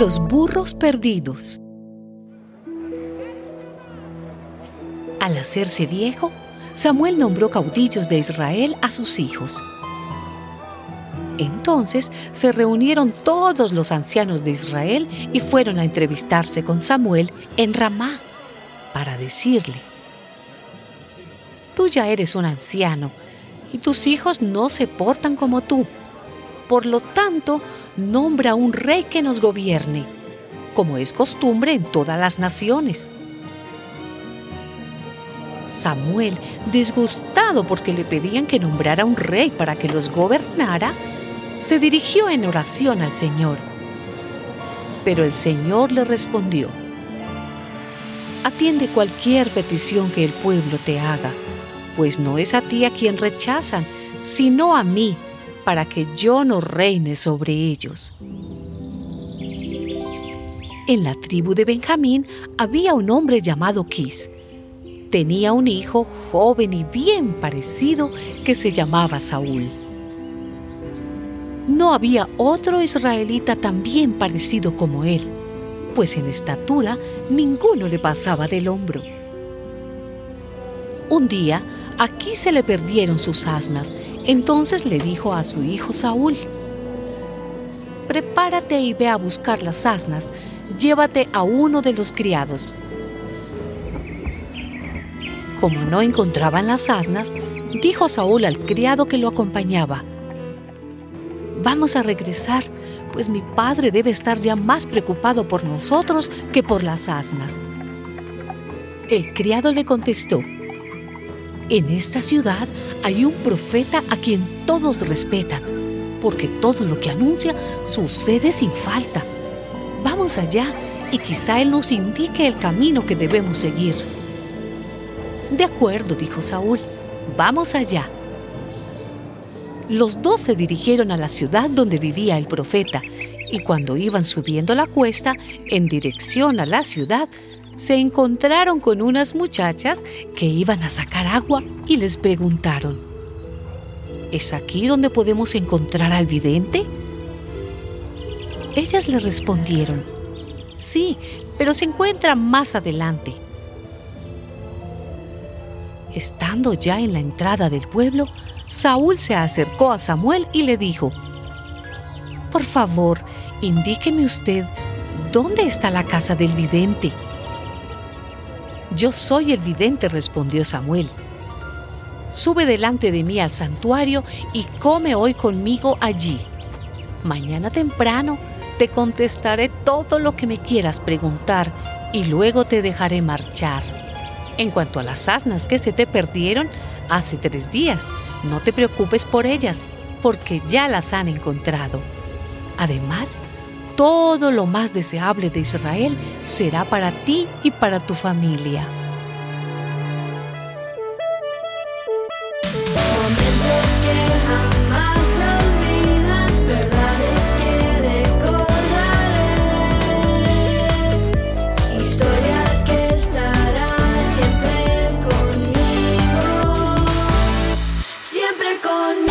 Los burros perdidos. Al hacerse viejo, Samuel nombró caudillos de Israel a sus hijos. Entonces se reunieron todos los ancianos de Israel y fueron a entrevistarse con Samuel en Ramá para decirle, Tú ya eres un anciano y tus hijos no se portan como tú. Por lo tanto, nombra un rey que nos gobierne, como es costumbre en todas las naciones. Samuel, disgustado porque le pedían que nombrara un rey para que los gobernara, se dirigió en oración al Señor. Pero el Señor le respondió, Atiende cualquier petición que el pueblo te haga, pues no es a ti a quien rechazan, sino a mí, para que yo no reine sobre ellos. En la tribu de Benjamín había un hombre llamado Quis. Tenía un hijo joven y bien parecido que se llamaba Saúl no había otro israelita tan bien parecido como él, pues en estatura ninguno le pasaba del hombro. Un día, aquí se le perdieron sus asnas, entonces le dijo a su hijo Saúl, Prepárate y ve a buscar las asnas, llévate a uno de los criados. Como no encontraban las asnas, dijo Saúl al criado que lo acompañaba, Vamos a regresar, pues mi padre debe estar ya más preocupado por nosotros que por las asnas. El criado le contestó, en esta ciudad hay un profeta a quien todos respetan, porque todo lo que anuncia sucede sin falta. Vamos allá y quizá él nos indique el camino que debemos seguir. De acuerdo, dijo Saúl, vamos allá los dos se dirigieron a la ciudad donde vivía el profeta, y cuando iban subiendo la cuesta en dirección a la ciudad, se encontraron con unas muchachas que iban a sacar agua y les preguntaron, ¿Es aquí donde podemos encontrar al vidente? Ellas le respondieron, sí, pero se encuentra más adelante. Estando ya en la entrada del pueblo, Saúl se acercó a Samuel y le dijo, Por favor, indíqueme usted dónde está la casa del vidente. Yo soy el vidente, respondió Samuel. Sube delante de mí al santuario y come hoy conmigo allí. Mañana temprano te contestaré todo lo que me quieras preguntar y luego te dejaré marchar. En cuanto a las asnas que se te perdieron, hace tres días. No te preocupes por ellas, porque ya las han encontrado. Además, todo lo más deseable de Israel será para ti y para tu familia. conmigo.